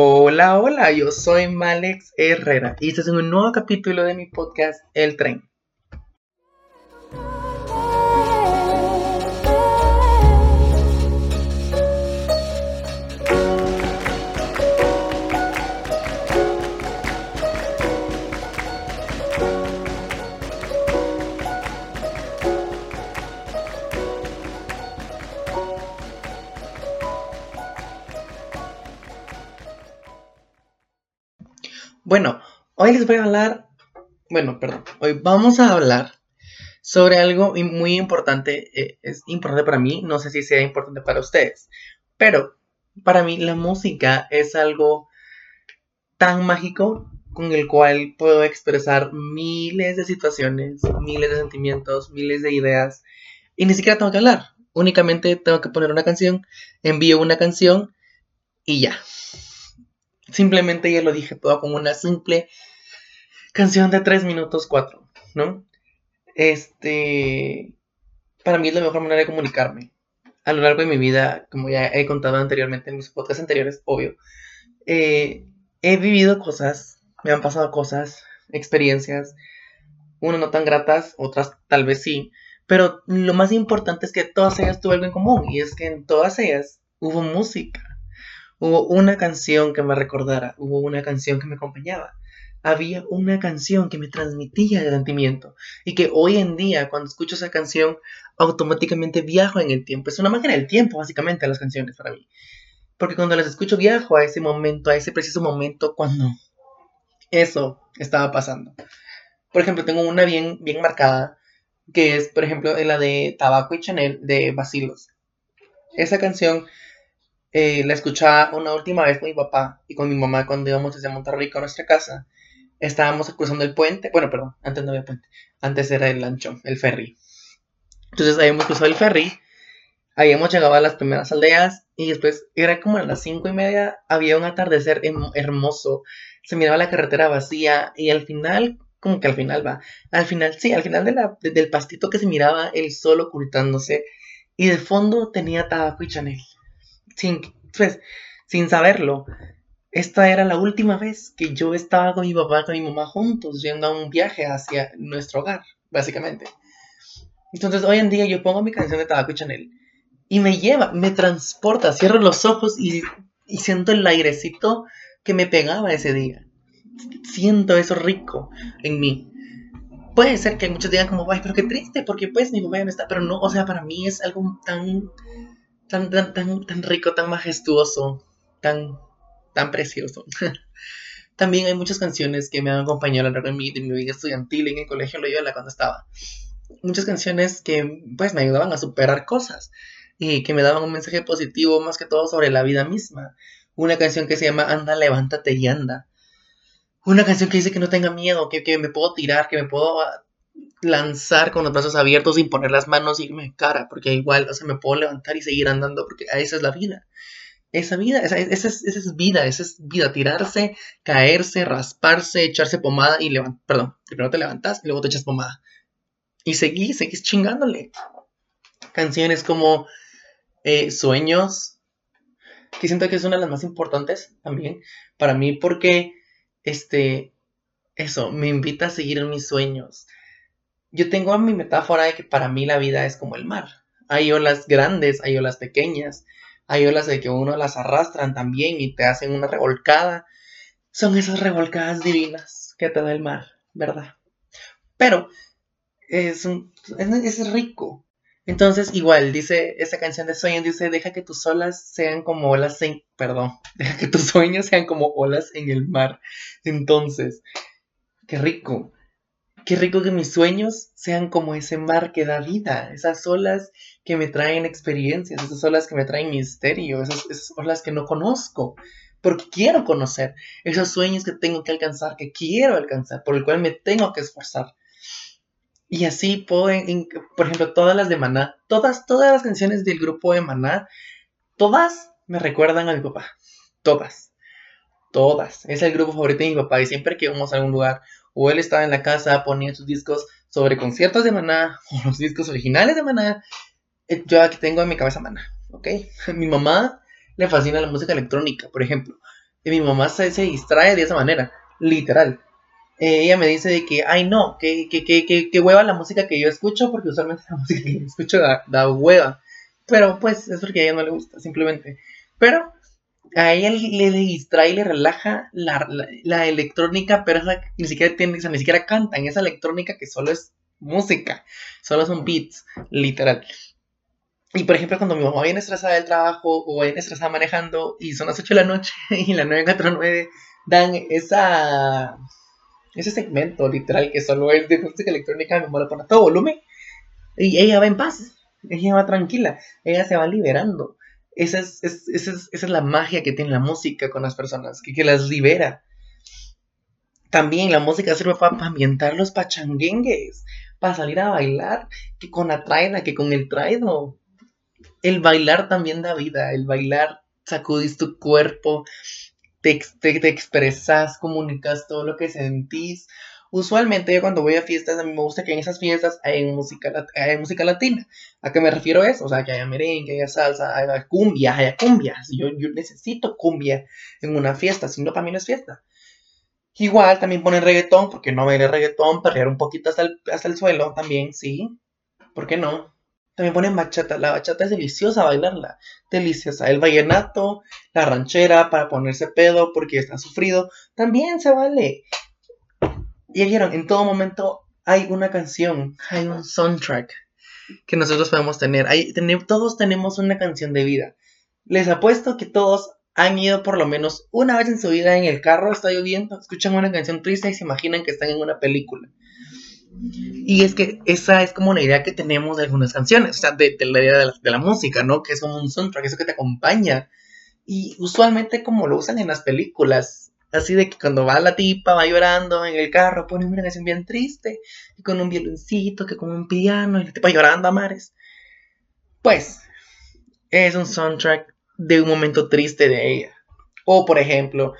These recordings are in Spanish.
Hola, hola, yo soy Malex Herrera y este es un nuevo capítulo de mi podcast El Tren. Bueno, hoy les voy a hablar, bueno, perdón, hoy vamos a hablar sobre algo muy importante, eh, es importante para mí, no sé si sea importante para ustedes, pero para mí la música es algo tan mágico con el cual puedo expresar miles de situaciones, miles de sentimientos, miles de ideas, y ni siquiera tengo que hablar, únicamente tengo que poner una canción, envío una canción y ya. Simplemente ya lo dije todo con una simple canción de 3 minutos 4, ¿no? Este, para mí es la mejor manera de comunicarme. A lo largo de mi vida, como ya he contado anteriormente en mis podcasts anteriores, obvio, eh, he vivido cosas, me han pasado cosas, experiencias, unas no tan gratas, otras tal vez sí, pero lo más importante es que todas ellas tuve algo en común y es que en todas ellas hubo música Hubo una canción que me recordara, hubo una canción que me acompañaba. Había una canción que me transmitía el sentimiento y que hoy en día cuando escucho esa canción automáticamente viajo en el tiempo. Es una máquina del tiempo básicamente las canciones para mí. Porque cuando las escucho viajo a ese momento, a ese preciso momento cuando eso estaba pasando. Por ejemplo, tengo una bien, bien marcada que es, por ejemplo, la de Tabaco y Chanel de Basilos. Esa canción eh, la escuchaba una última vez con mi papá y con mi mamá cuando íbamos desde Monterrey a nuestra casa. Estábamos cruzando el puente. Bueno, perdón, antes no había puente. Antes era el lanchón, el ferry. Entonces habíamos cruzado el ferry. Habíamos llegado a las primeras aldeas y después era como a las cinco y media. Había un atardecer hermoso. Se miraba la carretera vacía y al final, como que al final va. Al final, sí, al final de la, del pastito que se miraba el sol ocultándose. Y de fondo tenía tabaco y Chanel sin, pues, sin saberlo, esta era la última vez que yo estaba con mi papá, con mi mamá juntos, yendo a un viaje hacia nuestro hogar, básicamente. Entonces hoy en día yo pongo mi canción de Tabaco y Chanel y me lleva, me transporta, cierro los ojos y, y siento el airecito que me pegaba ese día. Siento eso rico en mí. Puede ser que muchos digan como, ay, pero qué triste, porque pues mi papá ya no está, pero no, o sea, para mí es algo tan tan, tan, tan, tan rico, tan majestuoso, tan, tan precioso. También hay muchas canciones que me han acompañado a lo largo de mi, de mi vida estudiantil en el colegio Loyola cuando estaba. Muchas canciones que pues me ayudaban a superar cosas y que me daban un mensaje positivo más que todo sobre la vida misma. Una canción que se llama Anda, levántate y anda. Una canción que dice que no tenga miedo, que, que me puedo tirar, que me puedo lanzar con los brazos abiertos sin poner las manos y irme cara, porque igual, o sea, me puedo levantar y seguir andando, porque esa es la vida. Esa vida, esa, esa, es, esa es, vida, esa es vida, tirarse, caerse, rasparse, echarse pomada y levantar, perdón, primero te levantas y luego te echas pomada. Y seguís, seguís chingándole. Canciones como eh, Sueños, que siento que es una de las más importantes también para mí, porque, este, eso, me invita a seguir en mis sueños yo tengo mi metáfora de que para mí la vida es como el mar. Hay olas grandes, hay olas pequeñas, hay olas de que uno las arrastran también y te hacen una revolcada. Son esas revolcadas divinas que te da el mar, ¿verdad? Pero es, es, rico. Entonces, igual, dice esa canción de Sueños, dice, deja que tus olas sean como olas en... Perdón, deja que tus sueños sean como olas en el mar. Entonces, qué rico. Qué rico que mis sueños sean como ese mar que da vida, esas olas que me traen experiencias, esas olas que me traen misterio, esas, olas que no conozco, porque quiero conocer, esos sueños que tengo que alcanzar, que quiero alcanzar, por el cual me tengo que esforzar. Y así puedo, por ejemplo, todas las de Maná, todas, todas las canciones del grupo de Maná, todas me recuerdan a mi papá, todas, todas. Es el grupo favorito de mi papá y siempre que vamos a algún lugar o él estaba en la casa, ponía sus discos sobre conciertos de Maná, o los discos originales de Maná. Eh, yo aquí tengo en mi cabeza Maná, ¿ok? Mi mamá le fascina la música electrónica, por ejemplo. Y mi mamá se, se distrae de esa manera, literal. Eh, ella me dice de que, ay no, que, que, que, que, hueva la música que yo escucho, porque usualmente la música que yo escucho da, da hueva. Pero pues es porque a ella no le gusta, simplemente. Pero a ella le, distrae y le relaja la, la, electrónica, pero esa ni siquiera tiene, ni siquiera canta en esa electrónica que solo es música, solo son beats, literal. Y por ejemplo, cuando mi mamá viene estresada del trabajo o viene estresada manejando y son las 8 de la noche y la 949 dan esa, ese segmento literal que solo es de música electrónica, mi mamá lo pone a todo volumen y ella va en paz, ella va tranquila, ella se va liberando. Esa es, esa es, la magia que tiene la música con las personas, que, que las libera. También la música sirve para ambientar los pachanguengues, para salir a bailar, que con la traina, que con el traido. El bailar también da vida, el bailar sacudís tu cuerpo, te, te, te expresas, comunicas todo lo que sentís. Usualmente yo cuando voy a fiestas, a mí me gusta que en esas fiestas hay música, música latina. ¿A qué me refiero eso? O sea, que haya merengue, haya salsa, haya cumbia, haya cumbia. Yo, yo necesito cumbia en una fiesta, si no, para mí no es fiesta. Igual también ponen reggaetón, porque no baile reggaetón, perrear un poquito hasta el, hasta el suelo también, sí. ¿Por qué no? También ponen bachata. La bachata es deliciosa bailarla. Deliciosa. El vallenato, la ranchera para ponerse pedo porque está sufrido. También se vale. Y vieron, en todo momento hay una canción, hay un soundtrack que nosotros podemos tener. todos tenemos una canción de vida. Les apuesto que todos han ido por lo menos una vez en su vida en el carro, está lloviendo, escuchan una canción triste y se imaginan que están en una película. Y es que esa es como una idea que tenemos de algunas canciones, o sea, de, la idea de la, de la, música, ¿no? Que es como un soundtrack, eso que te acompaña. Y usualmente como lo usan en las películas, Así de que cuando va la tipa, va llorando en el carro, pone una canción bien triste, y con un violoncito, que con un piano, y la tipa llorando a mares. Pues, es un soundtrack de un momento triste de ella. O, por ejemplo,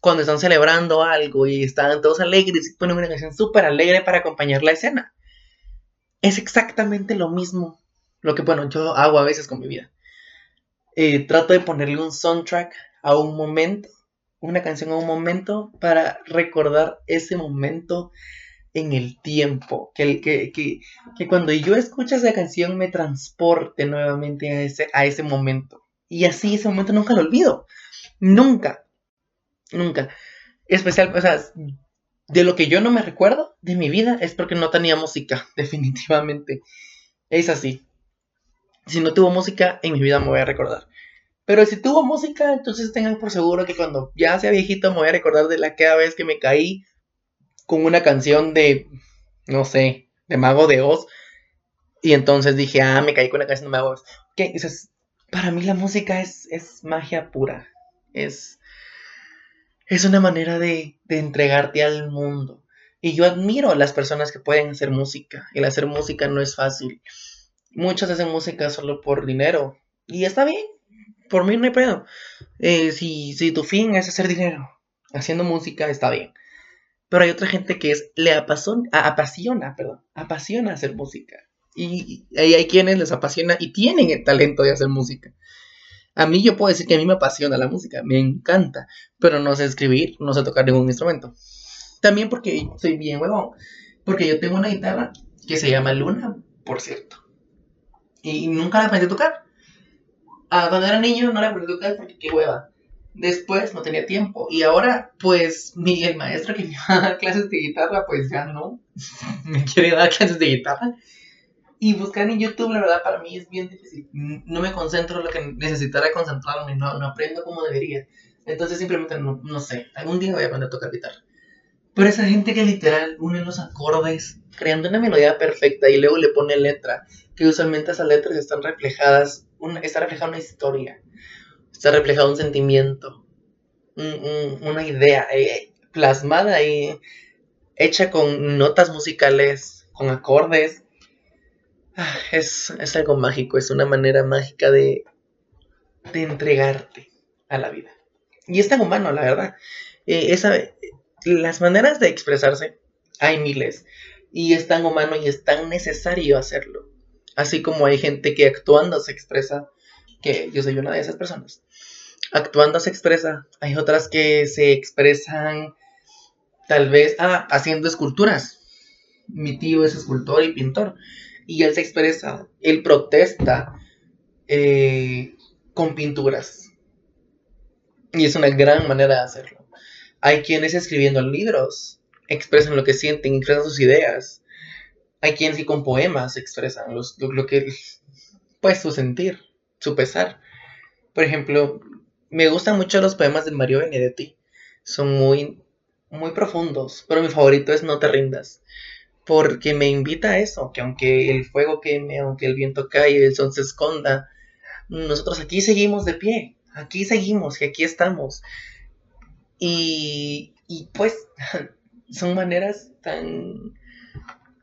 cuando están celebrando algo y están todos alegres y ponen una canción súper alegre para acompañar la escena. Es exactamente lo mismo. Lo que, bueno, yo hago a veces con mi vida. Eh, trato de ponerle un soundtrack a un momento una canción a un momento para recordar ese momento en el tiempo. Que, que, que, que, cuando yo escucho esa canción me transporte nuevamente a ese, a ese momento. Y así ese momento nunca lo olvido. Nunca. Nunca. Especial, o sea, de lo que yo no me recuerdo de mi vida es porque no tenía música, definitivamente. Es así. Si no tuvo música, en mi vida me voy a recordar. Pero si tuvo música, entonces tengan por seguro que cuando ya sea viejito me voy a recordar de la cada vez que me caí con una canción de, no sé, de Mago de Oz. Y entonces dije, ah, me caí con una canción de Mago de Oz. Okay, para mí la música es, es magia pura. Es, es una manera de, de entregarte al mundo. Y yo admiro a las personas que pueden hacer música. El hacer música no es fácil. Muchos hacen música solo por dinero. Y está bien, por mí no hay pedo. Eh, si, si tu fin es hacer dinero haciendo música, está bien. Pero hay otra gente que es, le apasiona, apasiona, apasiona hacer música. Y, ahí hay quienes les apasiona y tienen el talento de hacer música. A mí yo puedo decir que a mí me apasiona la música, me encanta, pero no sé escribir, no sé tocar ningún instrumento. También porque soy bien huevón, porque yo tengo una guitarra que se llama Luna, por cierto. Y nunca la aprendí a tocar. Ah, cuando era niño no le aprendí a tocar porque qué hueva. Después no tenía tiempo. Y ahora, pues, mi, el maestro que me iba a dar clases de guitarra, pues ya no. me quiere dar clases de guitarra. Y buscar en YouTube, la verdad, para mí es bien difícil. No me concentro en lo que necesitara concentrarme, no, no aprendo como debería. Entonces simplemente no, no sé. Algún día voy a aprender a tocar guitarra. Pero esa gente que literal une los acordes, creando una melodía perfecta y luego le pone letra, que usualmente esas letras están reflejadas está reflejada una historia, está reflejado un sentimiento, una idea eh, plasmada y hecha con notas musicales, con acordes. Ah, es, algo mágico, es una manera mágica de, de entregarte a la vida. Y es tan humano, la verdad. Eh, las maneras de expresarse hay miles. Y es tan humano y es tan necesario hacerlo. Así como hay gente que actuando se expresa, que yo soy una de esas personas. actuando se expresa. Hay otras que se expresan tal vez ah, haciendo esculturas. Mi tío es escultor y pintor. Y él se expresa, él protesta eh, con pinturas. Y es una gran manera de hacerlo. Hay quienes escribiendo libros expresan lo que sienten, expresan sus ideas. Hay quienes que con poemas expresan lo, lo que, pues, su sentir, su pesar. Por ejemplo, me gustan mucho los poemas de Mario Benedetti. Son muy, muy profundos, pero mi favorito es No te rindas. Porque me invita a eso, que aunque el fuego queme, aunque el viento cae, el sol se esconda, nosotros aquí seguimos de pie, aquí seguimos y aquí estamos. Y, y pues son maneras tan,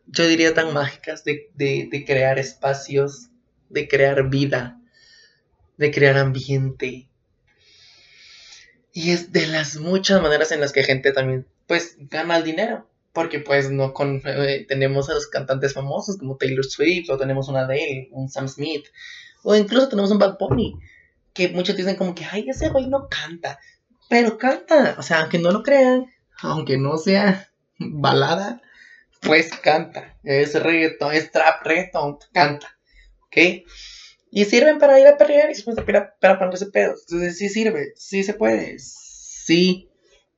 yo diría tan mágicas de, de crear espacios, de crear vida, de crear ambiente, y es de las muchas maneras en las que gente también, pues, gana el dinero. Porque, pues, no con, eh, tenemos a los cantantes famosos como Taylor Swift, o tenemos una Adele, un Sam Smith, o incluso tenemos un Bad Bunny, que muchos dicen como que, ay, ese güey no canta. Pero canta, o sea, aunque no lo crean, aunque no sea balada, pues canta. Es reggaeton, es trap, reggaeton, canta. ¿Ok? Y sirven para ir a perrear y para, para ponerse pedos. Entonces sí sirve, sí se puede. Sí,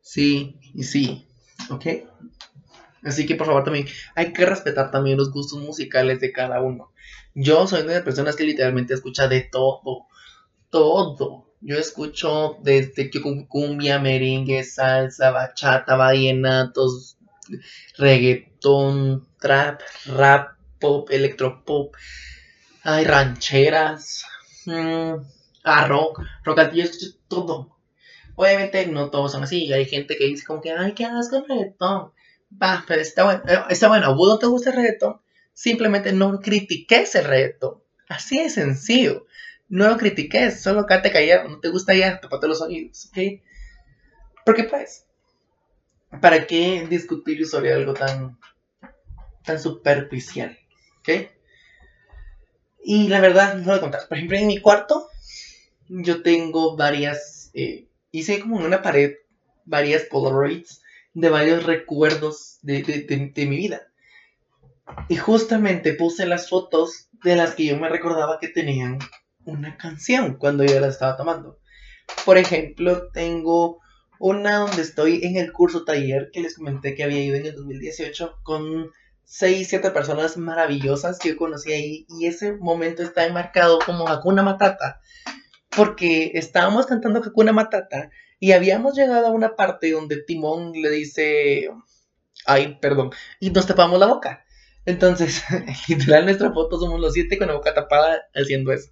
sí y sí. ¿Ok? Así que por favor también hay que respetar también los gustos musicales de cada uno. Yo soy una de las personas que literalmente escucha de todo. Todo. Yo escucho desde cumbia, merengue, salsa, bachata, vallenatos, reggaetón, trap, rap, pop, electropop hay rancheras, mmm, a rock, rock yo escucho todo. Obviamente no todos son así, hay gente que dice como que, ay, ¿qué haces con reggaetón? Va, pero está bueno, eh, está bueno, ¿a vos no te gusta el reggaetón? Simplemente no critiques el reggaetón. Así de sencillo. No lo critiques, solo cállate callado, no te gusta ya, tapate los oídos, ¿ok? Porque pues, ¿para qué discutir sobre algo tan, tan superficial? ¿Ok? Y la verdad, no voy a contar. Por ejemplo, en mi cuarto, yo tengo varias. Eh, hice como en una pared varias Polaroids de varios recuerdos de, mi vida. Y justamente puse las fotos de las que yo me recordaba que tenían una canción cuando yo la estaba tomando. Por ejemplo, tengo una donde estoy en el curso taller que les comenté que había ido en el 2018 con seis, siete personas maravillosas que yo conocí ahí y ese momento está enmarcado como Hakuna Matata porque estábamos cantando Hakuna Matata y habíamos llegado a una parte donde Timón le dice, ay, perdón, y nos tapamos la boca. Entonces, literal, nuestra foto somos los siete con la boca tapada haciendo eso.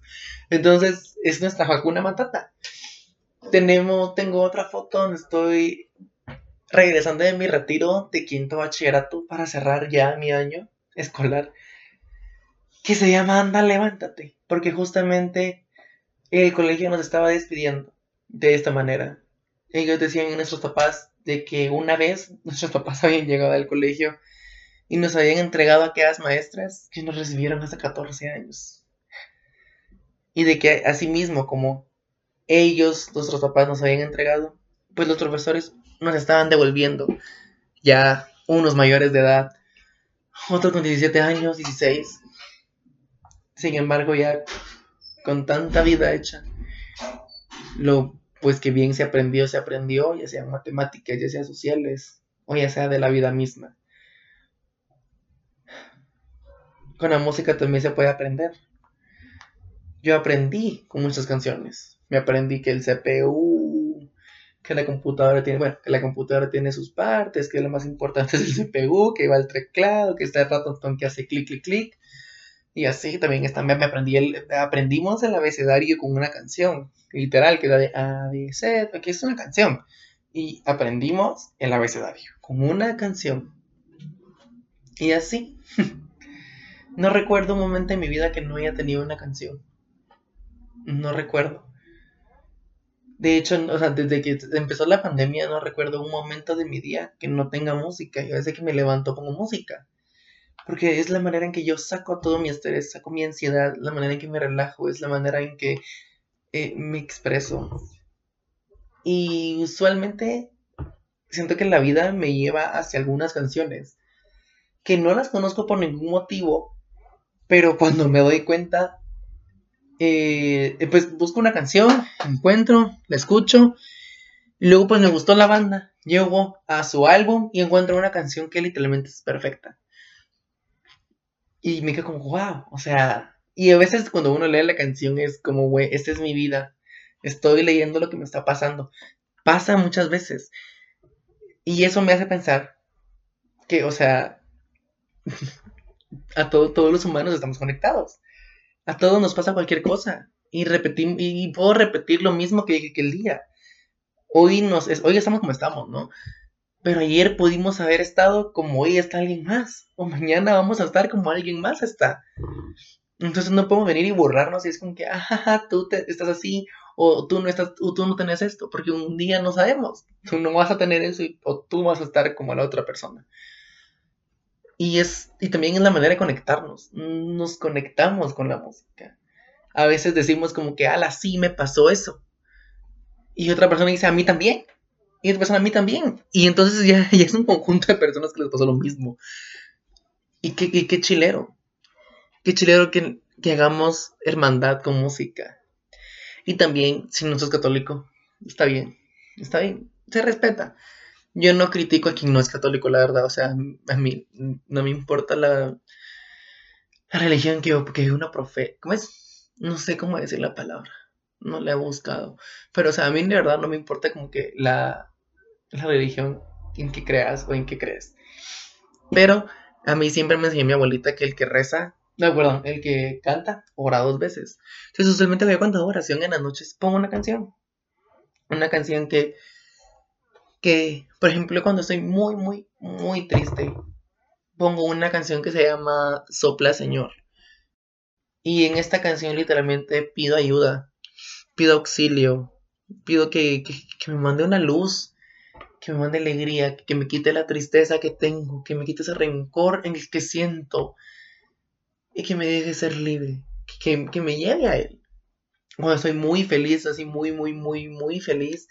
Entonces, es nuestra Hakuna Matata. Tenemos, tengo otra foto donde estoy regresando de mi retiro de quinto bachillerato para cerrar ya mi año escolar, que se llama Anda, levántate, porque justamente el colegio nos estaba despidiendo de esta manera. Ellos decían a nuestros papás de que una vez nuestros papás habían llegado al colegio y nos habían entregado a aquellas maestras que nos recibieron hasta 14 años. Y de que asimismo como ellos, nuestros papás, nos habían entregado, pues los profesores nos estaban devolviendo ya unos mayores de edad, otros con 17 años, 16. Sin embargo, ya con tanta vida hecha, lo pues que bien se aprendió, se aprendió, ya sea matemáticas, ya sea sociales, o ya sea de la vida misma. Con la música también se puede aprender. Yo aprendí con muchas canciones. Me aprendí que el CPU que la computadora tiene, bueno, que la computadora tiene sus partes, que lo más importante es el CPU, que va el teclado, que está el ratón que hace clic, clic, clic. Y así también está, me aprendí el, aprendimos el abecedario con una canción, literal, que era de A, B, C, aquí es una canción. Y aprendimos el abecedario con una canción. Y así. no recuerdo un momento en mi vida que no haya tenido una canción. No recuerdo. De hecho, o sea, desde que empezó la pandemia no recuerdo un momento de mi día que no tenga música. Yo desde que me levanto pongo música. Porque es la manera en que yo saco todo mi estrés, saco mi ansiedad, la manera en que me relajo, es la manera en que eh, me expreso. Y usualmente siento que la vida me lleva hacia algunas canciones que no las conozco por ningún motivo, pero cuando me doy cuenta, eh, pues busco una canción, encuentro, la escucho, y luego pues me gustó la banda, llego a su álbum y encuentro una canción que literalmente es perfecta. Y me quedo como, wow, o sea, y a veces cuando uno lee la canción es como, güey, esta es mi vida, estoy leyendo lo que me está pasando. Pasa muchas veces. Y eso me hace pensar que, o sea, a todos los humanos estamos conectados. A todos nos pasa cualquier cosa. Y, repetir, y puedo repetir lo mismo que dije que el día. Hoy, nos, hoy estamos como estamos, ¿no? Pero ayer pudimos haber estado como hoy está alguien más. O mañana vamos a estar como alguien más está. Entonces no podemos venir y borrarnos y es como que, ah, tú te, estás así, o tú no estás, o tú no tenés esto, porque un día no sabemos. Tú no vas a tener eso o tú vas a estar como la otra persona. Y, es, y también es la manera de conectarnos. Nos conectamos con la música. A veces decimos como que, ala, sí me pasó eso. Y otra persona dice, a mí también. Y otra persona, a mí también. Y entonces ya, es un conjunto de personas que les pasó lo mismo. Y qué, qué, chilero. Qué chilero que, que hagamos hermandad con música. Y también, si no sos católico, está bien. Está bien. Se respeta yo no critico a quien no es católico, la verdad. O sea, a mí no me importa la, religión que, que una profe... ¿Cómo es? No sé cómo decir la palabra. No la he buscado. Pero, o sea, a mí de verdad no me importa como que la, la religión en que creas o en que crees. Pero a mí siempre me enseñó mi abuelita que el que reza, no, perdón, el que canta, ora dos veces. Entonces, usualmente cuando hago oración en las noches, pongo una canción. Una canción que que, por ejemplo, cuando estoy muy, muy, muy triste, pongo una canción que se llama Sopla Señor. Y en esta canción literalmente pido ayuda, pido auxilio, pido que, me mande una luz, que me mande alegría, que me quite la tristeza que tengo, que me quite ese rencor en el que siento y que me deje ser libre, que, que me lleve a Él. Cuando estoy muy feliz, así muy, muy, muy, muy feliz,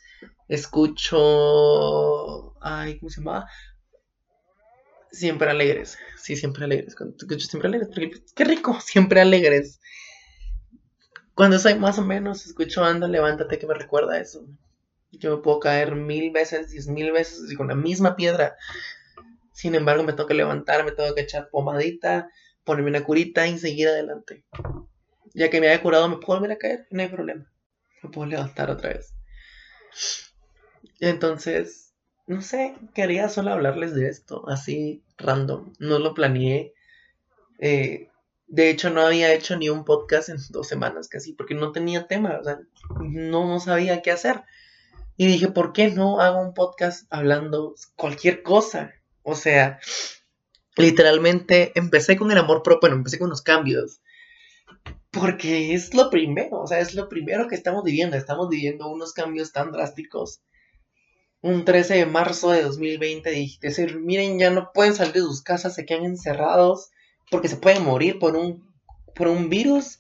escucho. Ay, ¿cómo se llama? Siempre alegres. Sí, siempre alegres. Cuando escucho siempre alegres, porque qué rico, siempre alegres. Cuando soy más o menos, escucho anda, levántate, que me recuerda eso. Yo me puedo caer mil veces, diez mil veces, y con la misma piedra. Sin embargo, me tengo que levantar, me tengo que echar pomadita, ponerme una curita y seguir adelante. Ya que me haya curado, me puedo volver a caer, no hay problema. Me puedo levantar otra vez. Entonces, no sé, quería solo hablarles de esto, así random. No lo planeé. Eh, de hecho, no había hecho ni un podcast en dos semanas casi, porque no tenía tema, o sea, no, no sabía qué hacer. Y dije, ¿por qué no hago un podcast hablando cualquier cosa? O sea, literalmente empecé con el amor propio, bueno, empecé con los cambios. Porque es lo primero, o sea, es lo primero que estamos viviendo. Estamos viviendo unos cambios tan drásticos un 13 de marzo de 2020 dijiste, decir, miren, ya no pueden salir de sus casas, se quedan encerrados porque se pueden morir por un, por un virus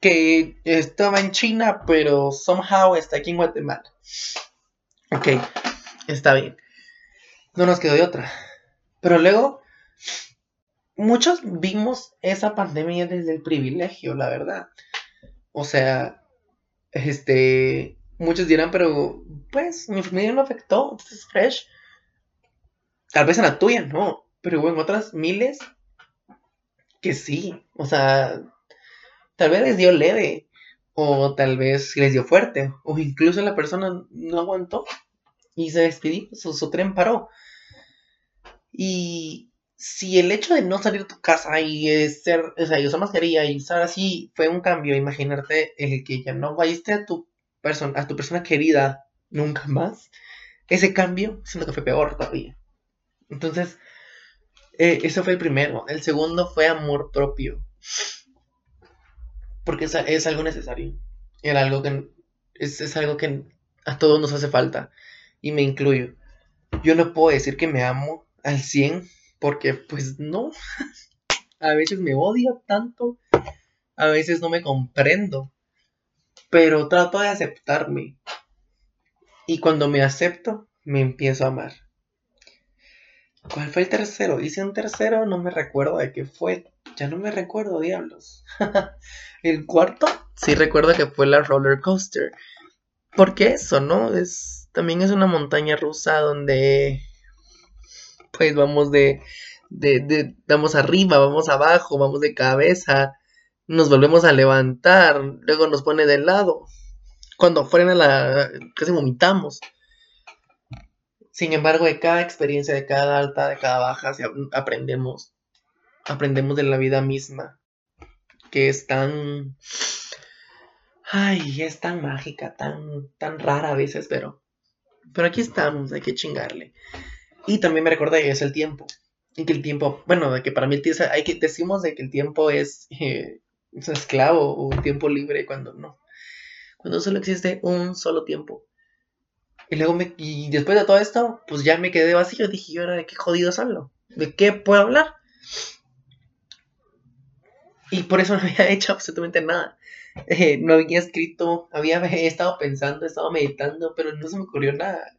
que estaba en China, pero somehow está aquí en Guatemala. Ok, está bien. No nos quedó de otra. Pero luego, muchos vimos esa pandemia desde el privilegio, la verdad. O sea, este, muchos dirán, pero pues mi familia no afectó, es fresh. Tal vez en la tuya no, pero hubo en otras miles que sí. O sea, tal vez les dio leve, o tal vez les dio fuerte, o incluso la persona no aguantó y se despidió, su, tren paró. Y si el hecho de no salir de tu casa y ser, o sea, y usar mascarilla y estar así fue un cambio, imagínate el que ya no vayiste a tu a tu persona querida nunca más, ese cambio siento que fue peor todavía. Entonces, eh, eso fue el primero. El segundo fue amor propio. Porque es, algo necesario. Algo que es, es, algo que a todos nos hace falta. Y me incluyo. Yo no puedo decir que me amo al 100 porque pues no. a veces me odio tanto. A veces no me comprendo pero trato de aceptarme. Y cuando me acepto, me empiezo a amar. ¿Cuál fue el tercero? Hice un tercero, no me recuerdo de qué fue. Ya no me recuerdo, diablos. el cuarto, sí recuerdo que fue la roller coaster. Porque eso, ¿no? Es, también es una montaña rusa donde pues vamos de, de, de, vamos arriba, vamos abajo, vamos de cabeza, nos volvemos a levantar, luego nos pone de lado. Cuando frena la, casi vomitamos. Sin embargo, de cada experiencia, de cada alta, de cada baja, aprendemos, aprendemos de la vida misma, que es tan, ay, es tan mágica, tan, tan rara a veces, pero, pero aquí estamos, hay que chingarle. Y también me recordé que es el tiempo. Y que el tiempo, bueno, de que para mí hay que, decimos de que el tiempo es, eh, es esclavo o un tiempo libre cuando no. Cuando solo existe un solo tiempo. Y luego me, y después de todo esto, pues ya me quedé vacío. Dije, ¿y ahora de qué jodido hablo? ¿De qué puedo hablar? Y por eso no había hecho absolutamente nada. Eh, no había escrito, había estado pensando, estado meditando, pero no se me ocurrió nada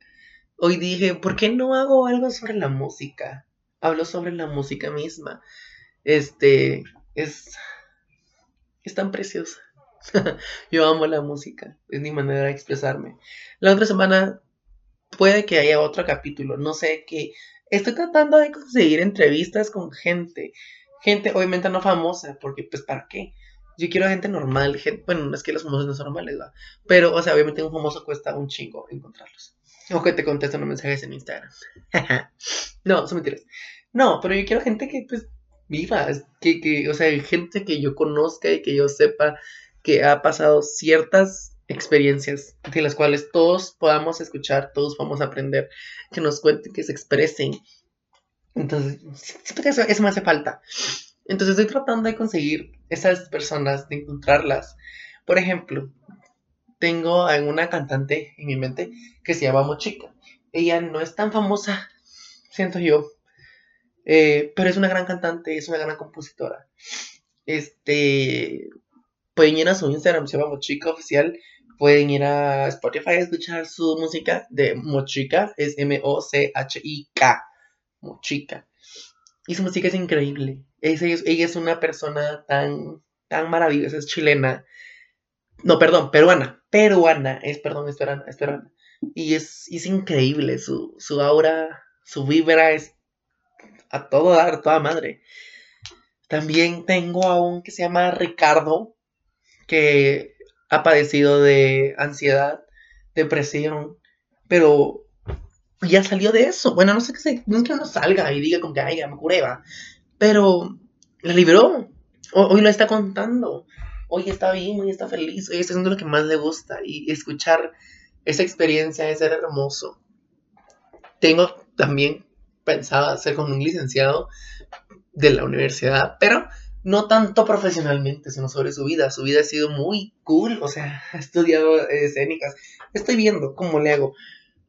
hoy dije, ¿por qué no hago algo sobre la música? Hablo sobre la música misma. Este, es, es tan preciosa. Yo amo la música, es mi manera de expresarme. La otra semana puede que haya otro capítulo, no sé qué. Estoy tratando de conseguir entrevistas con gente, gente obviamente no famosa, porque pues ¿para qué? Yo quiero gente normal, gente, bueno, no es que los famosos no son normales, ¿va? Pero, o sea, obviamente un famoso cuesta un chingo encontrarlos. O que te contestan los mensajes en Instagram. no, son mentiras. No, pero yo quiero gente que, pues, viva. Que, que, o sea, gente que yo conozca y que yo sepa que ha pasado ciertas experiencias de las cuales todos podamos escuchar, todos podamos aprender, que nos cuenten, que se expresen. Entonces, siento que eso, eso me hace falta. Entonces estoy tratando de conseguir esas personas, de encontrarlas. Por ejemplo, tengo a una cantante en mi mente que se llama Mochica. Ella no es tan famosa, siento yo, eh, pero es una gran cantante, es una gran compositora. Este, pueden ir a su Instagram, se llama Mochica Oficial. Pueden ir a Spotify a escuchar su música de Mochica, es M-O-C-H-I-K, Mochica. Y su música es increíble. ella es una persona tan, tan maravillosa, es chilena no, perdón, peruana. Peruana. Es, perdón, es peruana, es peruana. Y es, es increíble. Su, su aura, su vibra es a todo dar, toda madre. También tengo a un que se llama Ricardo, que ha padecido de ansiedad, depresión, pero ya salió de eso. Bueno, no sé qué se, no es que no salga y diga como que, ay, ya me pero la liberó. Hoy lo está contando hoy está bien, hoy está feliz, hoy está haciendo lo que más le gusta y escuchar esa experiencia es ser hermoso. Tengo también pensado hacer con un licenciado de la universidad, pero no tanto profesionalmente, sino sobre su vida. Su vida ha sido muy cool, o sea, ha estudiado escénicas. Estoy viendo cómo le hago,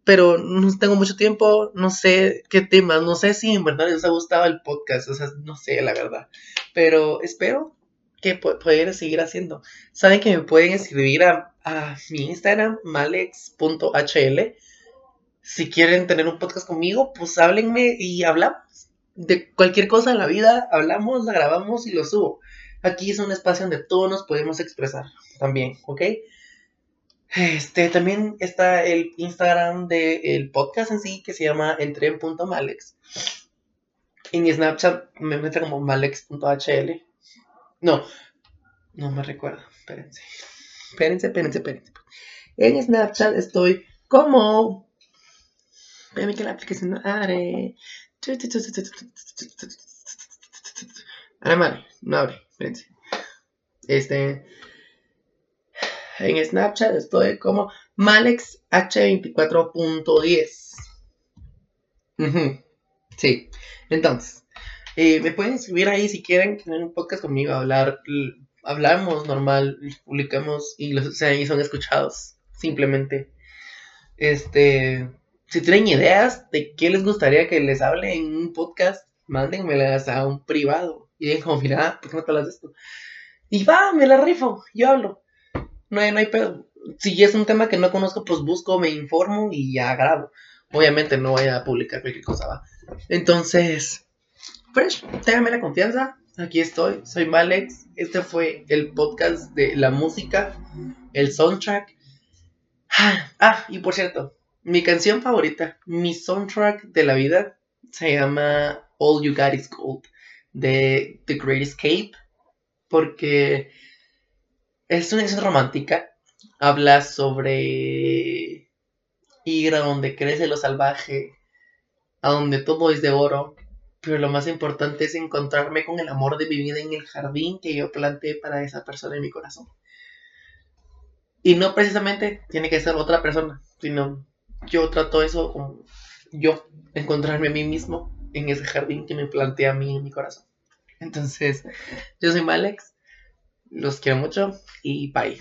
pero no tengo mucho tiempo, no sé qué temas, no sé si en verdad les ha gustado el podcast, o sea, no sé la verdad, pero espero que pueden seguir haciendo. Saben que me pueden escribir a, mi Instagram, malex.hl. Si quieren tener un podcast conmigo, pues háblenme y hablamos. De cualquier cosa en la vida, hablamos, la grabamos y lo subo. Aquí es un espacio donde todos nos podemos expresar también, ¿ok? Este, también está el Instagram del podcast en sí, que se llama entren.malex. En Snapchat me mete como malex.hl. No, no me recuerdo. Espérense. Espérense, espérense, espérense. En Snapchat estoy como. Espérenme que la aplicación no abre. Ahora madre, no abre. Espérense. Este. En Snapchat estoy como MalexH24.10. Sí. Entonces, eh, me pueden escribir ahí si quieren tener un podcast conmigo, hablar, hablamos normal, publicamos y, los, son escuchados, simplemente. Este, si tienen ideas de qué les gustaría que les hable en un podcast, mándenmelas a un privado. Y digan como, mira, ¿por qué no te hablas de esto? Y va, me la rifo, yo hablo. No hay, no hay pedo. si es un tema que no conozco, pues busco, me informo y ya grabo. Obviamente no voy a publicar cualquier cosa, va. Entonces, Fresh, téngame la confianza. Aquí estoy, soy Malex. Este fue el podcast de la música, el soundtrack. Ah, ah, y por cierto, mi canción favorita, mi soundtrack de la vida, se llama All You Got Is Gold de The Great Escape. Porque es una canción romántica. Habla sobre ir a donde crece lo salvaje, a donde todo es de oro, pero lo más importante es encontrarme con el amor de mi vida en el jardín que yo planté para esa persona en mi corazón. Y no precisamente tiene que ser otra persona, sino yo trato eso como yo, encontrarme a mí mismo en ese jardín que me planté a mí en mi corazón. Entonces, yo soy Malex, los quiero mucho y bye.